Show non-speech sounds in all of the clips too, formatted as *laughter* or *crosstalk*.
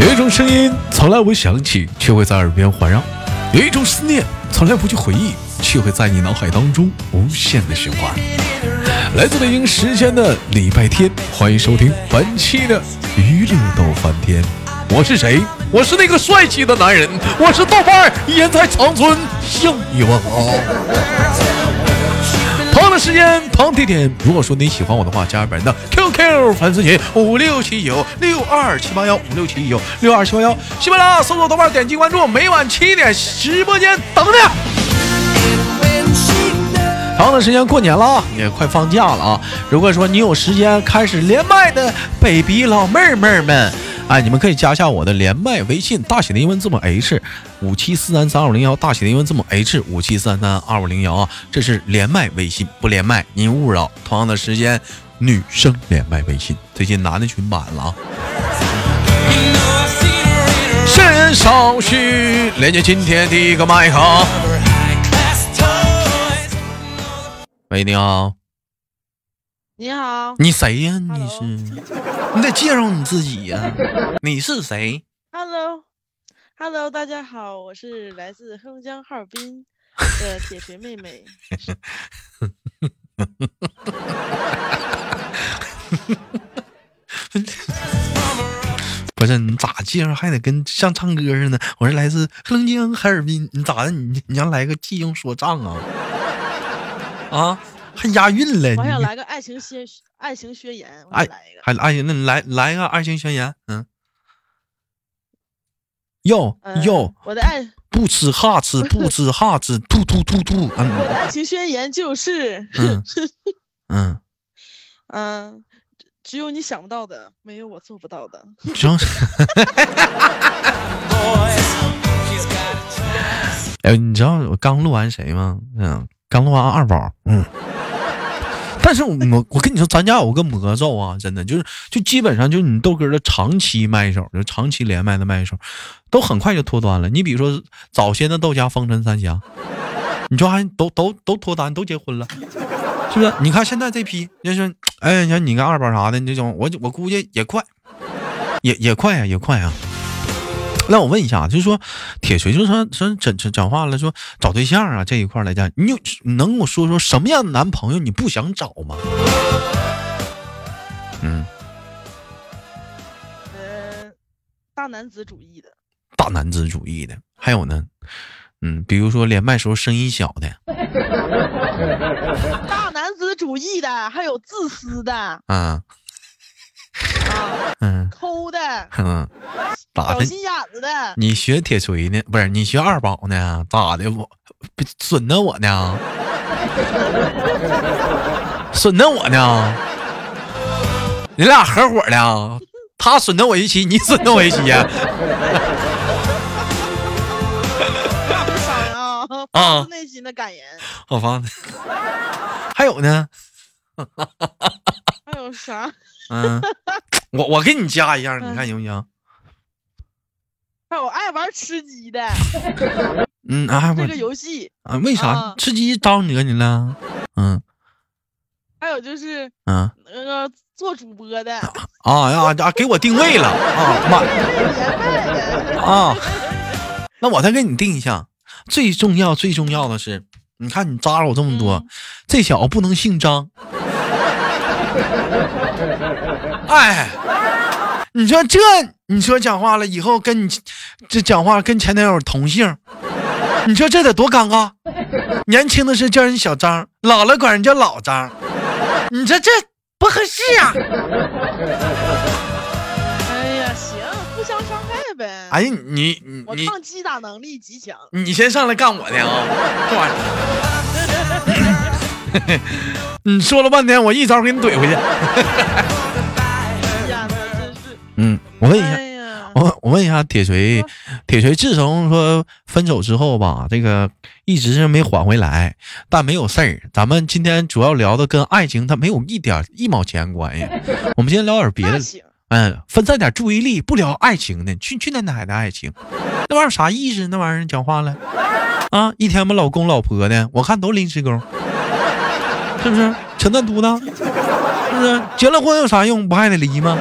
有一种声音从来不响起，却会在耳边环绕；有一种思念从来不去回忆，却会在你脑海当中无限的循环。来自北京时间的礼拜天，欢迎收听本期的娱乐逗翻天。我是谁？我是那个帅气的男人，我是豆瓣儿，也在长春向你问好。同样的时间，同地点。如果说你喜欢我的话，加本人的 QQ 粉丝群五六七九六二七八幺五六七九六二七八幺。喜马拉雅搜索豆瓣，点击关注，每晚七点直播间等你。同样的时间，过年了啊，也快放假了啊。如果说你有时间开始连麦的 baby 老妹妹们。哎，你们可以加下我的连麦微信，大写的英文字母 H 五七四三三二五零幺，大写的英文字母 H 五七三三二五零幺啊，这是连麦微信，不连麦您勿扰。同样的时间，女生连麦微信，最近男的群满了啊。圣人少许，连接今天第一个麦克。喂，你好。你好，你谁呀？你是？你得介绍你自己呀。*laughs* 你是谁？Hello，Hello，大家好，我是来自黑龙江哈尔滨 *laughs* 的铁锤妹妹。*laughs* 不是你咋介绍还得跟像唱歌似的？我是来自黑龙江哈尔滨，你咋的？你你要来个记用说唱啊？啊？还押韵了！我想来个爱情宣爱情宣言，爱来一个，还爱情？那你来来个爱情宣言，嗯，哟哟，我的爱不吃哈吃，不吃哈吃，吐吐吐吐。我的爱情宣言就是，嗯 *laughs* 嗯，只有你想不到的，没有我做不到的。行。*laughs* 哎，你知道我刚录完谁吗？嗯，刚录完二宝，嗯。*laughs* 但是我我跟你说，咱家有个魔咒啊，真的就是就基本上就是你豆哥的长期麦手，就长期连麦的麦手，都很快就脱单了。你比如说早先的豆家风尘三侠，你说还都都都脱单，都结婚了，是不是？你看现在这批，就是哎，像你跟二宝啥的这种，我我估计也快，也也快啊，也快啊。那我问一下，就是说，铁锤就是说说讲讲讲话了，说找对象啊这一块来讲，你有能跟我说说什么样的男朋友你不想找吗？嗯，呃，大男子主义的，大男子主义的，还有呢，嗯，比如说连麦时候声音小的，大男子主义的，还有自私的，啊。嗯，抠的，嗯，咋的？心眼子的。你学铁锤呢？不是你学二宝呢？咋的？我损的我呢？损的我呢？你俩合伙的？他损的我一起，你损的我一起呀？啊！内心的感言。好发的。还有呢？*laughs* 还有啥？嗯，我我给你加一样，你看行不行？还有爱玩吃鸡的，嗯啊，这个游戏啊，为啥吃鸡招惹你了？嗯，还有就是，嗯，那个做主播的啊呀啊，给我定位了啊妈啊！那我再给你定一下，最重要最重要的是，你看你扎了我这么多，这小子不能姓张。*laughs* 哎，你说这，你说讲话了以后跟你这讲话跟前男友同姓，你说这得多尴尬？年轻的时候叫人小张，老了管人叫老张，你说这不合适啊？哎呀，行，互相伤害呗。哎呀，你你我抗击打能力极强，你先上来干我的啊！这玩意儿，*laughs* 你说了半天，我一招给你怼回去。嗯，我问一下，我我问一下铁锤，铁锤自从说分手之后吧，这个一直是没缓回来，但没有事儿。咱们今天主要聊的跟爱情它没有一点一毛钱关系。*laughs* 我们今天聊点别的，嗯，分散点注意力，不聊爱情的。去去年哪的爱情？那玩意儿啥意思？那玩意儿讲话了 *laughs* 啊？一天嘛老公老婆的，我看都临时工，是不是？扯淡犊子，是不是？结了婚有啥用？不还得离吗？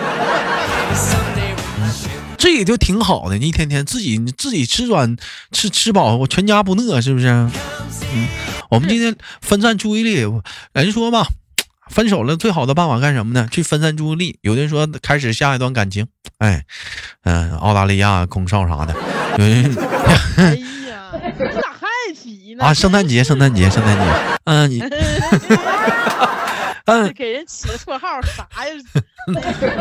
这也就挺好的，你一天天自己自己吃软吃吃饱，我全家不饿，是不是？嗯，我们今天分散注意力，人说吧，分手了最好的办法干什么呢？去分散注意力。有的人说开始下一段感情，哎，嗯，澳大利亚空少啥的。哎呀，*laughs* 你咋还提呢？啊，圣诞节，圣诞节，圣诞节。嗯，你。*laughs* 嗯，给人起个绰号啥 *laughs* 呀？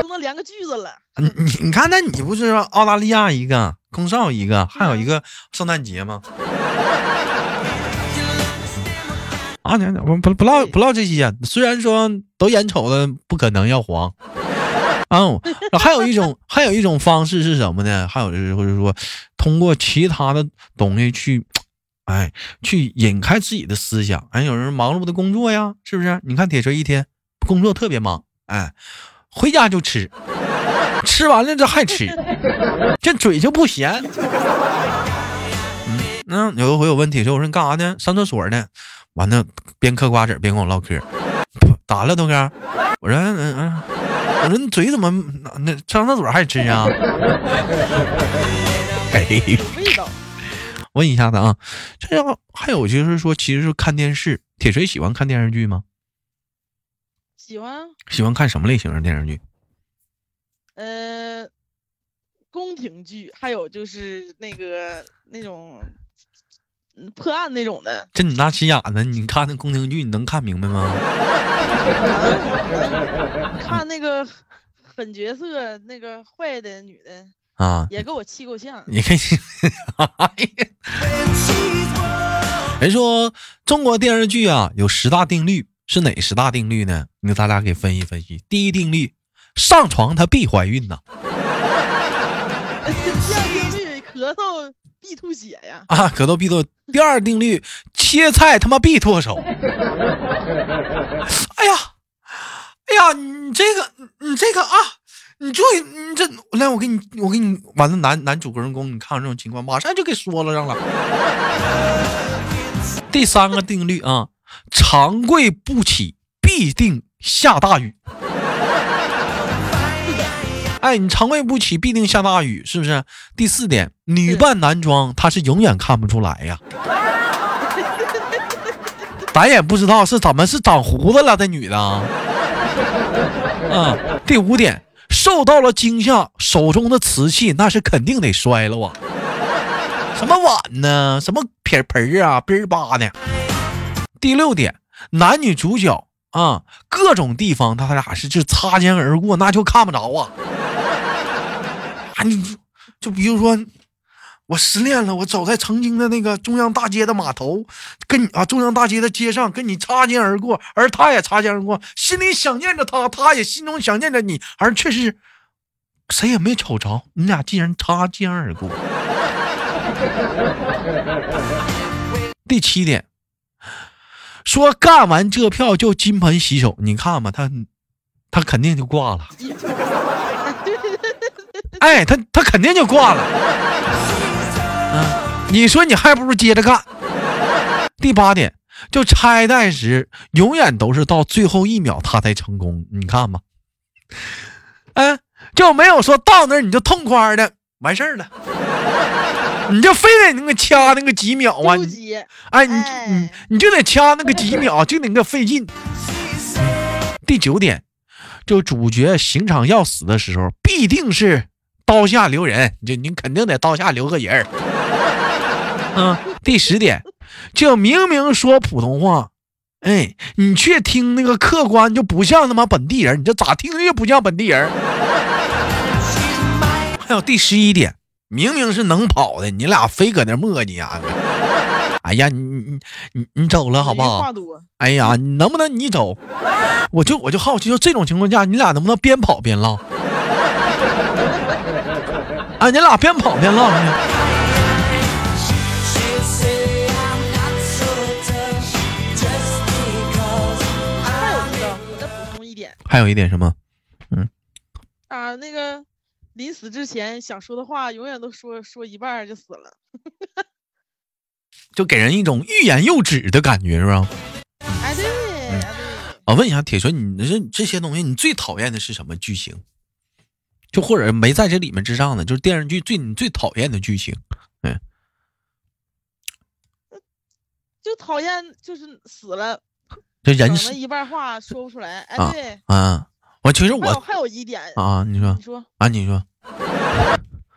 都能连个句子了。你你你看，那你不是说澳大利亚一个空少一个，还有一个圣诞节吗？啊，娘娘，我不不唠不唠这些。虽然说都眼瞅着不可能要黄，哦，还有一种还有一种方式是什么呢？还有就是或者说通过其他的东西去。哎，去引开自己的思想。哎，有人忙碌的工作呀，是不是？你看铁锤一天工作特别忙，哎，回家就吃，吃完了这还吃，这嘴就不闲。嗯，那有一回我问铁锤，我说你干啥呢？上厕所呢。完了，边嗑瓜子边跟我唠嗑。咋了，东哥？我说，嗯嗯，我说你嘴怎么那上厕所还吃啊？*laughs* 哎，味道。问一下子啊，这要还有就是说，其实是看电视。铁锤喜欢看电视剧吗？喜欢。喜欢看什么类型的电视剧？呃，宫廷剧，还有就是那个那种破案那种的。这你那心眼子，你看那宫廷剧，你能看明白吗？*laughs* 看那个狠角色，那个坏的女的。啊，也给我气够呛。你看，人说中国电视剧啊有十大定律，是哪十大定律呢？你咱俩给分析分析。第一定律，上床她必怀孕呐。*laughs* 第二定律，咳嗽必吐血呀。啊，咳嗽必吐。第二定律，切菜他妈必脱手。*laughs* 哎呀，哎呀，你这个，你这个啊。你就，你这来，我给你，我给你，完了，男男主人公，你看看这种情况，马上就给说了上了。第三个定律啊，长跪不起，必定下大雨。哎，你长跪不起，必定下大雨，是不是？第四点，女扮男装，他是永远看不出来呀。咱也不知道是怎么是长胡子了，这女的。嗯，第五点。受到了惊吓，手中的瓷器那是肯定得摔了啊！什么碗呢？什么撇盆啊？边儿吧的。第六点，男女主角啊，各种地方他俩是就擦肩而过，那就看不着啊！啊，你就比如说。我失恋了，我走在曾经的那个中央大街的码头，跟你啊，中央大街的街上跟你擦肩而过，而他也擦肩而过，心里想念着他，他也心中想念着你，而却是谁也没瞅着，你俩竟然擦肩而过。*laughs* 第七点，说干完这票就金盆洗手，你看吧，他他肯定就挂了。*laughs* 哎，他他肯定就挂了。你说你还不如接着干。第八点，就拆弹时永远都是到最后一秒他才成功。你看吧，嗯，就没有说到那儿你就痛快的完事儿了，你就非得那个掐那个几秒啊？哎，你你你就得掐那个几秒，就得那个费劲。第九点，就主角刑场要死的时候，必定是刀下留人，就你肯定得刀下留个人儿。嗯，*laughs* 第十点，就明明说普通话，哎，你却听那个客观就不像他妈本地人，你这咋听着就不像本地人？*laughs* 还有第十一点，明明是能跑的，你俩非搁那磨叽啊！*laughs* 哎呀，你你你你走了好不好？哎呀，你能不能你走？我就我就好奇，就这种情况下，你俩能不能边跑边唠？啊，你俩边跑边唠。还有一点什么？嗯，啊，那个临死之前想说的话，永远都说说一半就死了，*laughs* 就给人一种欲言又止的感觉，是吧？哎，对，我问一下铁锤，你这这些东西，你最讨厌的是什么剧情？就或者没在这里面之上的，就是电视剧最你最讨厌的剧情。嗯，就讨厌就是死了，这人是一半话说不出来。哎，对，啊，我其实我还有一点，啊，你说你说，啊，你说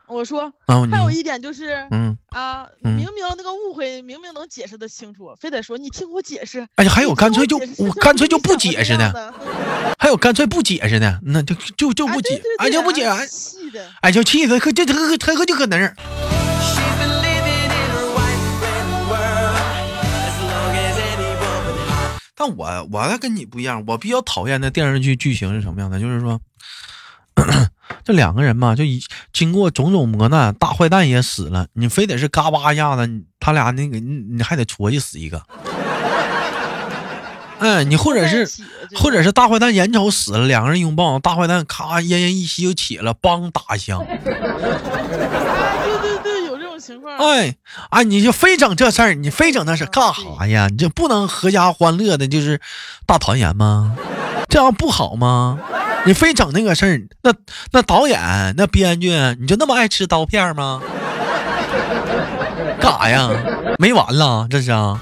我说，啊，还有一点就是嗯，啊，嗯明明那个误会明明能解释的清楚，非得说你听我解释。哎呀，还有干脆就我干脆就不解释呢，*laughs* 还有干脆不解释呢，那就就就啊不解哎就不解，哎气的。哎就气的，可这这个他可就搁那儿。但我我还跟你不一样，我比较讨厌的电视剧剧情是什么样的？就是说，*coughs* 这两个人嘛，就一经过种种磨难，大坏蛋也死了，你非得是嘎巴一下子，他俩那个你你还得戳去死一个。哎，你或者是或者是大坏蛋眼瞅死了，两个人拥抱，大坏蛋咔奄奄一息就起了，梆打一枪。啊，*laughs* 对对对，种情况。哎哎，你就非整这事儿，你非整那事儿干啥呀？你这不能合家欢乐的，就是大团圆吗？这样不好吗？你非整那个事儿，那那导演那编剧，你就那么爱吃刀片吗？干啥呀？没完了，这是啊。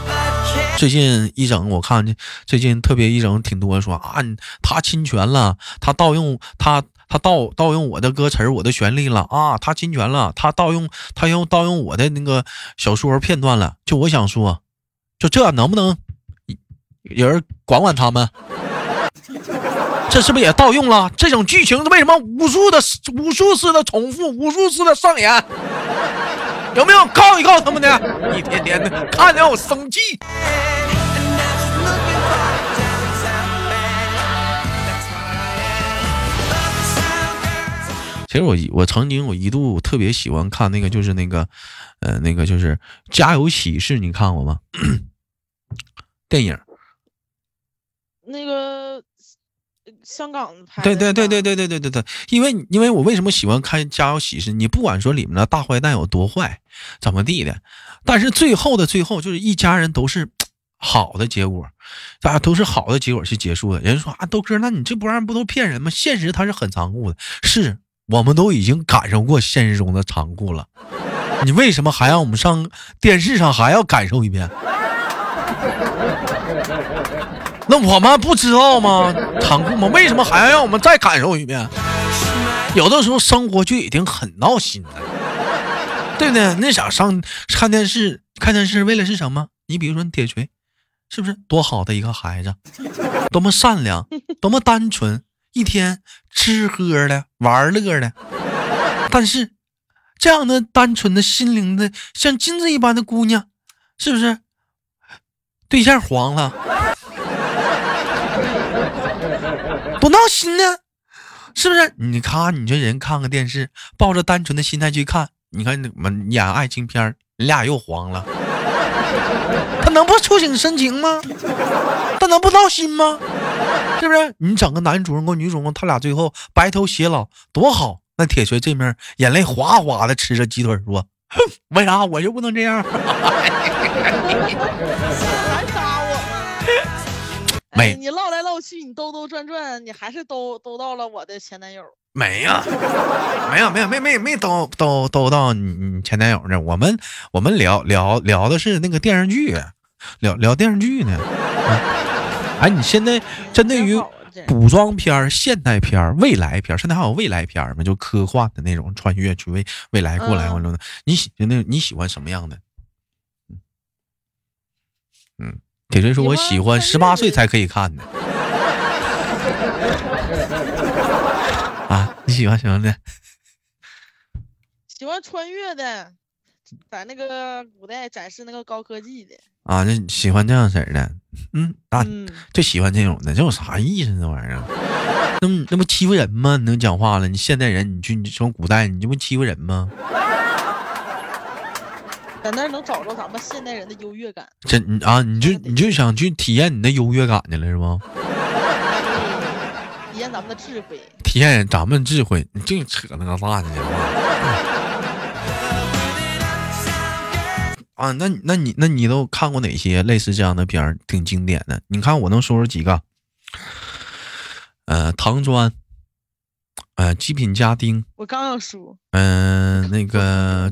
最近一整，我看最近特别一整挺多说啊，他侵权了，他盗用他他盗盗用我的歌词我的旋律了啊，他侵权了，他盗用他用盗用我的那个小说片段了。就我想说，就这能不能有人管管他们？*laughs* 这是不是也盗用了？这种剧情为什么无数的无数次的重复，无数次的上演？有没有告一告他们的？一天天的看着我生气。其实我一我曾经我一度特别喜欢看那个，就是那个，呃，那个就是《家有喜事》，你看过吗？*clears throat* 电影。那个呃香港拍的对对对对对，对对对对对，因为因为我为什么喜欢看《家有喜事》？你不管说里面的大坏蛋有多坏，怎么地的，但是最后的最后，就是一家人都是好的结果，大家都是好的结果去结束的。人家说啊，豆哥，那你这不然不都骗人吗？现实它是很残酷的，是我们都已经感受过现实中的残酷了，*laughs* 你为什么还让我们上电视上还要感受一遍？*laughs* 那我们不知道吗？残酷吗？为什么还要让我们再感受一遍？有的时候生活就已经很闹心了，对不对？那想上看电视，看电视为了是什么？你比如说你铁锤，是不是多好的一个孩子，多么善良，多么单纯，一天吃喝的玩乐的，但是这样的单纯的心灵的像金子一般的姑娘，是不是对象黄了？不闹心呢，是不是？你看，你这人看个电视，抱着单纯的心态去看，你看你们演爱情片你俩又黄了，他能不触景生情吗？他能不闹心吗？*laughs* 是不是？你整个男主人公、女主人公，他俩最后白头偕老，多好！那铁锤这面眼泪哗哗的吃着鸡腿说：“哼，为啥我就不能这样？” *laughs* 没哎，你唠来唠去，你兜兜转转，你还是兜兜到了我的前男友。没呀，没有，没有，没没没兜兜兜到你你前男友那。我们我们聊聊聊的是那个电视剧，聊聊电视剧呢。嗯 *laughs* 哎，你现在针对于古装片儿、现代片儿、未来片儿，现在还有未来片儿吗？就科幻的那种，穿越去未未来过来嗯完了呢？你喜那你喜欢什么样的？嗯，铁锤说我喜喜欢欢十八岁才可以看的。啊，你喜欢什么的？喜欢穿越的，在那个古代展示那个高科技的。啊，就喜欢这样式儿的，嗯啊，嗯，就喜欢这种的，这有啥意思？这玩意儿，*laughs* 那不那不欺负人吗？你能讲话了？你现代人，你去你从古代，你这不欺负人吗？*laughs* 在那儿能找着咱们现代人的优越感，这你啊，你就你就想去体验你的优越感去了是吗？*laughs* 体验咱们的智慧。体验咱们智慧，你净扯那个啥呢？讲啊，那那你那你都看过哪些类似这样的片儿，挺经典的？你看我能说出几个？呃，唐砖，呃，极品家丁，我刚要说，嗯、那个，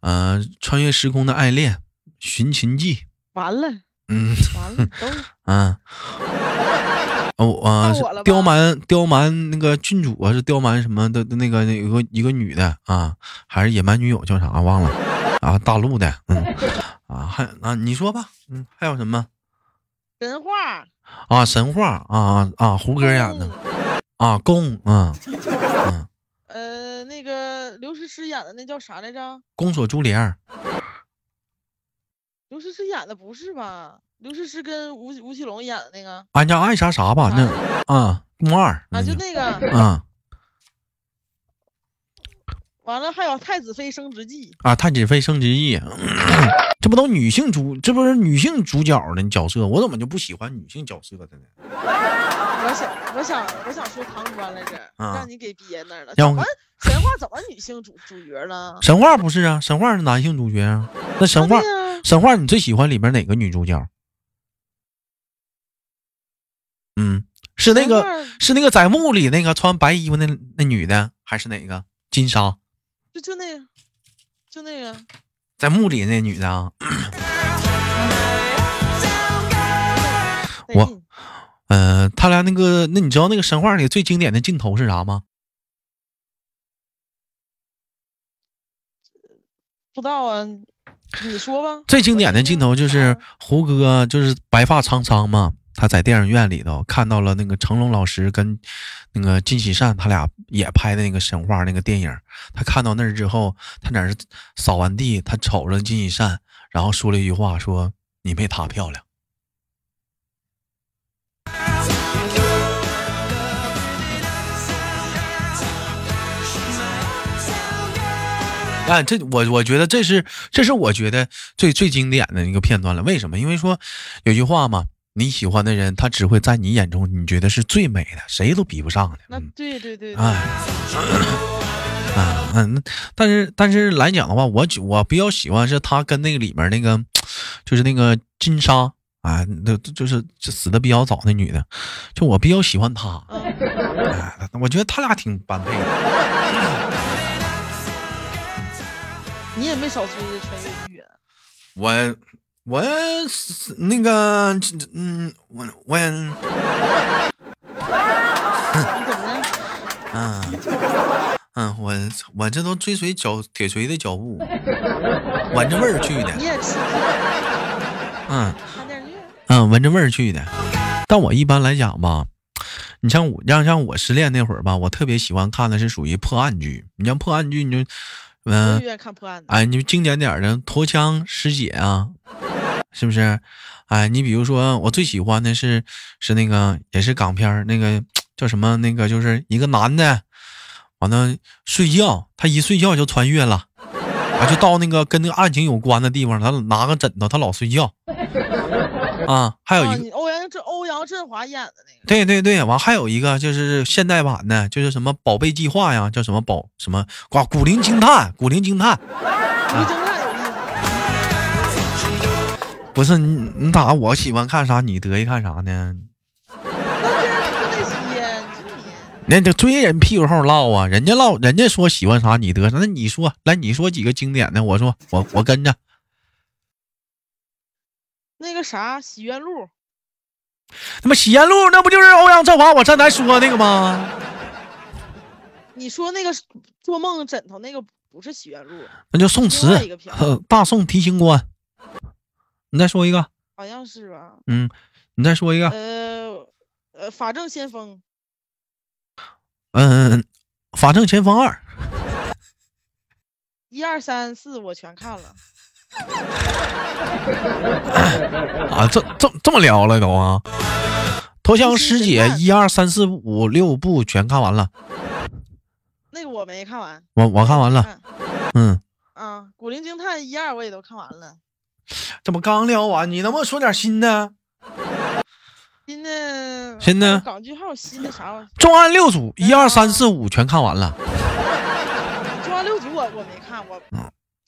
呃，穿越时空的爱恋，寻秦记，完了嗯完了，都嗯。*laughs* 哦，啊、到我刁蛮刁蛮那个郡主啊，是刁蛮什么的的那个那有个一个女的啊，还是野蛮女友叫啥忘了啊？大陆的，嗯啊，还啊，你说吧，嗯，还有什么神话啊？神话啊啊啊，胡歌演的啊，宫啊，嗯，呃，那个刘诗诗演的那叫啥来着？宫锁珠帘刘诗诗演的不是吧？刘诗诗跟吴吴奇隆演的那个俺家爱啥啥吧，那啊，宫二啊，就那个。啊完了，还有《太子妃升职记啊，太子妃升职记，这不都女性主，这不是女性主角的角色，我怎么就不喜欢女性角色的呢？》。我想，我想，我想说唐官来着，啊让你给憋那儿了。怎么神话怎么女性主主角了？神话不是啊，神话是男性主角啊。那神话神话，你最喜欢里面哪个女主角？嗯，是那个是那个在墓里那个穿白衣服那那女的，还是哪个金莎？就就那个，就那个，在墓里那女的啊？*coughs* 我嗯呃，他俩那个，那你知道那个神话里最经典的镜头是啥吗？不知道啊，你说吧。最经典的镜头就是啊胡歌，就是白发苍苍嘛。他在电影院里头看到了那个成龙老师跟那个金喜善他俩也拍的那个神话那个电影。他看到那儿之后，他在那儿扫完地，他瞅着金喜善，然后说了一句话，说：“你没她漂亮。”哎，这我我觉得这是这是我觉得最最经典的一个片段了。为什么？因为说有句话嘛，你喜欢的人，他只会在你眼中你觉得是最美的，谁都比不上的。那嗯对对对对，哎，*clears throat* 啊嗯，那但是但是来讲的话，我喜我比较喜欢是他跟那个里面那个，就是那个金莎啊，那就是就死的比较早那女的，就我比较喜欢她。我觉得他俩挺般配的。你也没少追穿越剧啊。我我是那个嗯，我我也你怎么的？嗯嗯，我我这都追随脚铁锤的脚步，*laughs* 闻着味儿去的你。也吃嗯？嗯，闻着味儿去的。但我一般来讲吧，你像我，像像我失恋那会儿吧，我特别喜欢看的是属于破案剧。你像破案剧，你就嗯也愿看破案。哎，你就经典点儿的陀枪师姐啊，是不是？哎，你比如说，我最喜欢的是是那个也是港片儿，那个叫什么？那个就是一个男的，完了睡觉，他一睡觉就穿越了，啊，就到那个跟那个案情有关的地方，他拿个枕头，他老睡觉。*laughs* 啊，还有一啊，个，你欧阳震欧阳震华演的那个，对对对，完还有一个就是现代版的，就是什么宝贝计划呀，叫什么宝什么哇古灵精探，古灵精探。不是你，你咋我喜欢看啥，你得意看啥呢？那别人不那些，你那就追人屁股后唠啊，人家唠，人家说喜欢啥你得啥，那你说来，你说几个经典的，我说我我跟着。那个啥《洗冤录》，他妈《喜宴录》那不就是欧阳震华我站台说那个吗？你说那个做梦枕头那个不是《洗冤录》，那就宋另词大宋提刑官。你再说一个，好像是吧？嗯，你再说一个，呃呃，法证先锋，嗯嗯嗯，法证先锋二。一二三四我全看了。啊，这这这么聊了都啊！投降师姐一二三四五六部全看完了，那个我没看完，我我看完了，看。嗯，啊，古灵精探一二我也都看完了。这不刚聊完？你能不能说点新的？新的新的港剧还有新的啥玩意儿？重案六组一二三四五全看完了，重案六组我我没看，我嗯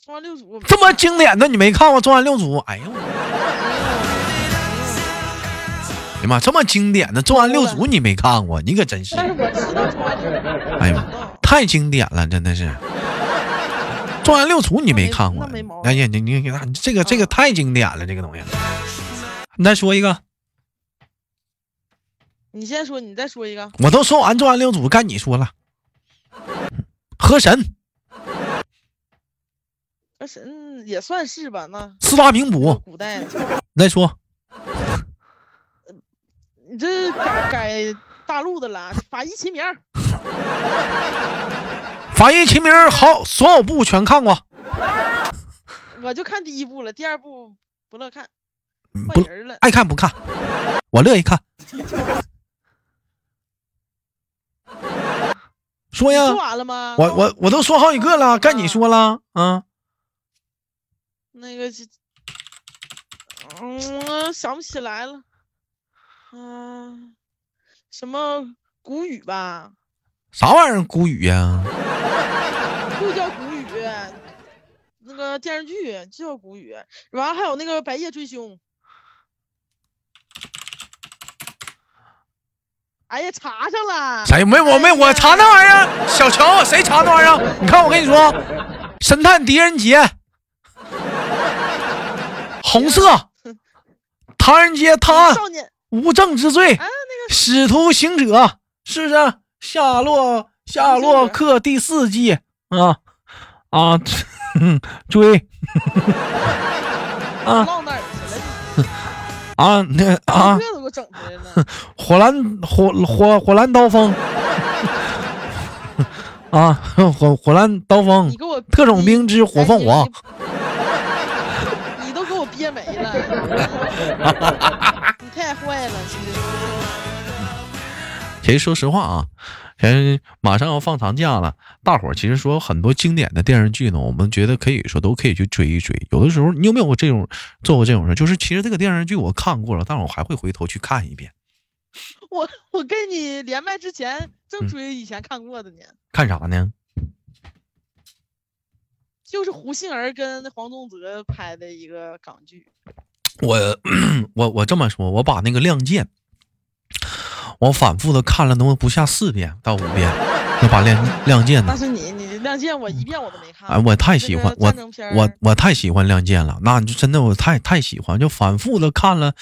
重案六组这么经典的你没看过重案六组？哎呦，呀妈，这么经典的《重案六组》你没看过？你可真是，但是我知道重案六组，哎呀妈，太经典了，真的是。《重案六组》你没看过？哎呀，你你你看这个这个嗯太经典了，这个东西。你再说一个，你先说，你再说一个。我都说完《重案六组》，该你说了。河神。那是嗯也算是吧，那。四大名捕，古代。的，你再说。你这改改大陆的了，法医秦明儿，法医秦明好，所有部全看过，我就看第一部了，第二部不乐看，换人了。爱看不看，我乐意看。说呀，说完了吗？我我我都说好几个了，该你说了啊。那个是，嗯，想不起来了。嗯、什么古语吧？啥玩意儿古语呀？就叫古语，那个电视剧就叫古语。完了还有那个《白夜追凶》。哎呀，查上了！谁没我没我查那玩意儿？小乔谁查那玩意儿？你看我跟你说，神探狄仁杰，红色，*laughs* 唐人街探案，无证之罪，啊，那个使徒行者，是不是？夏洛夏洛克第四季啊啊，嗯 *laughs* 追。*laughs* 啊。唠哪去了你？啊那啊。这都给我整出来了。火蓝火火火蓝刀锋。*laughs* 啊火火蓝刀锋你给我特种兵之火凤凰，你你都给我憋没了，你太坏了，其实。说实话啊，其实马上要放长假了，大伙儿其实说很多经典的电视剧呢，我们觉得可以说都可以去追一追。有的时候你有没有过这种做过这种事？就是其实这个电视剧我看过了，但是我还会回头去看一遍。我我跟你连麦之前正嗯追以前看过的呢，看啥呢？就是胡杏儿跟黄宗泽拍的一个港剧。我我我这么说，我把那个《亮剑》，我反复的看了能不下四遍到五遍，就把亮 *laughs*《亮剑》呢那。是你你《亮剑》我一遍我都没看。哎，我太喜欢我我我太喜欢《亮剑》了，那就真的我太太喜欢，就反复的看了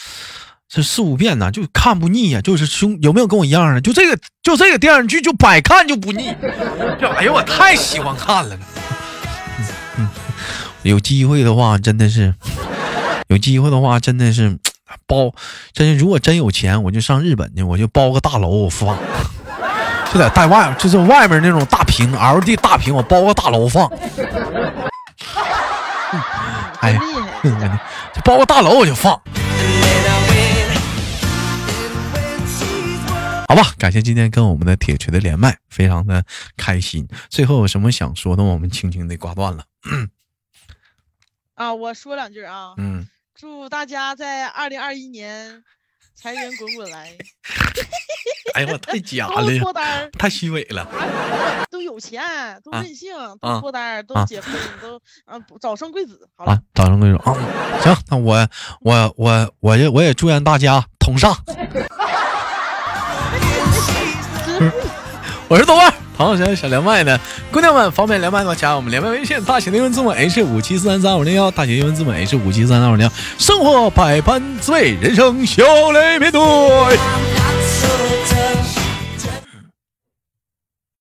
这四五遍呢，就看不腻呀、就是兄有没有跟我一样的？就这个就这个电视剧就百看就不腻，就哎呦我太喜欢看了。嗯嗯，有机会的话真的是，有机会的话真的是包，真是如果真有钱，我就上日本去，我就包个大楼我放。就在带外，就是外面那种大屏 LD 大屏，我包个大楼放。*laughs* 哎真厉害，这家伙就包个大楼我就放.好吧？感谢今天跟我们的铁锤的连麦，非常的开心。最后有什么想说的，我们轻轻的挂断了。啊！我说两句啊，嗯，祝大家在二零二一年财源滚滚来，*laughs* 哎呀，我太假了呀，脱单，太虚伪了。都有钱，都啊任性，啊都脱单儿，都啊结婚，都啊早生贵子。好了啊，，早生贵子啊，行，那我我我我也我也祝愿大家同上。*laughs* 我是豆瓣好，想要连麦的姑娘们，方便连麦的话加我们连麦微信，大写的英文字母 H 五七四三三五零幺，大写英文字母 H 五七三三五零幺。生活百般滋味，人生笑泪面对。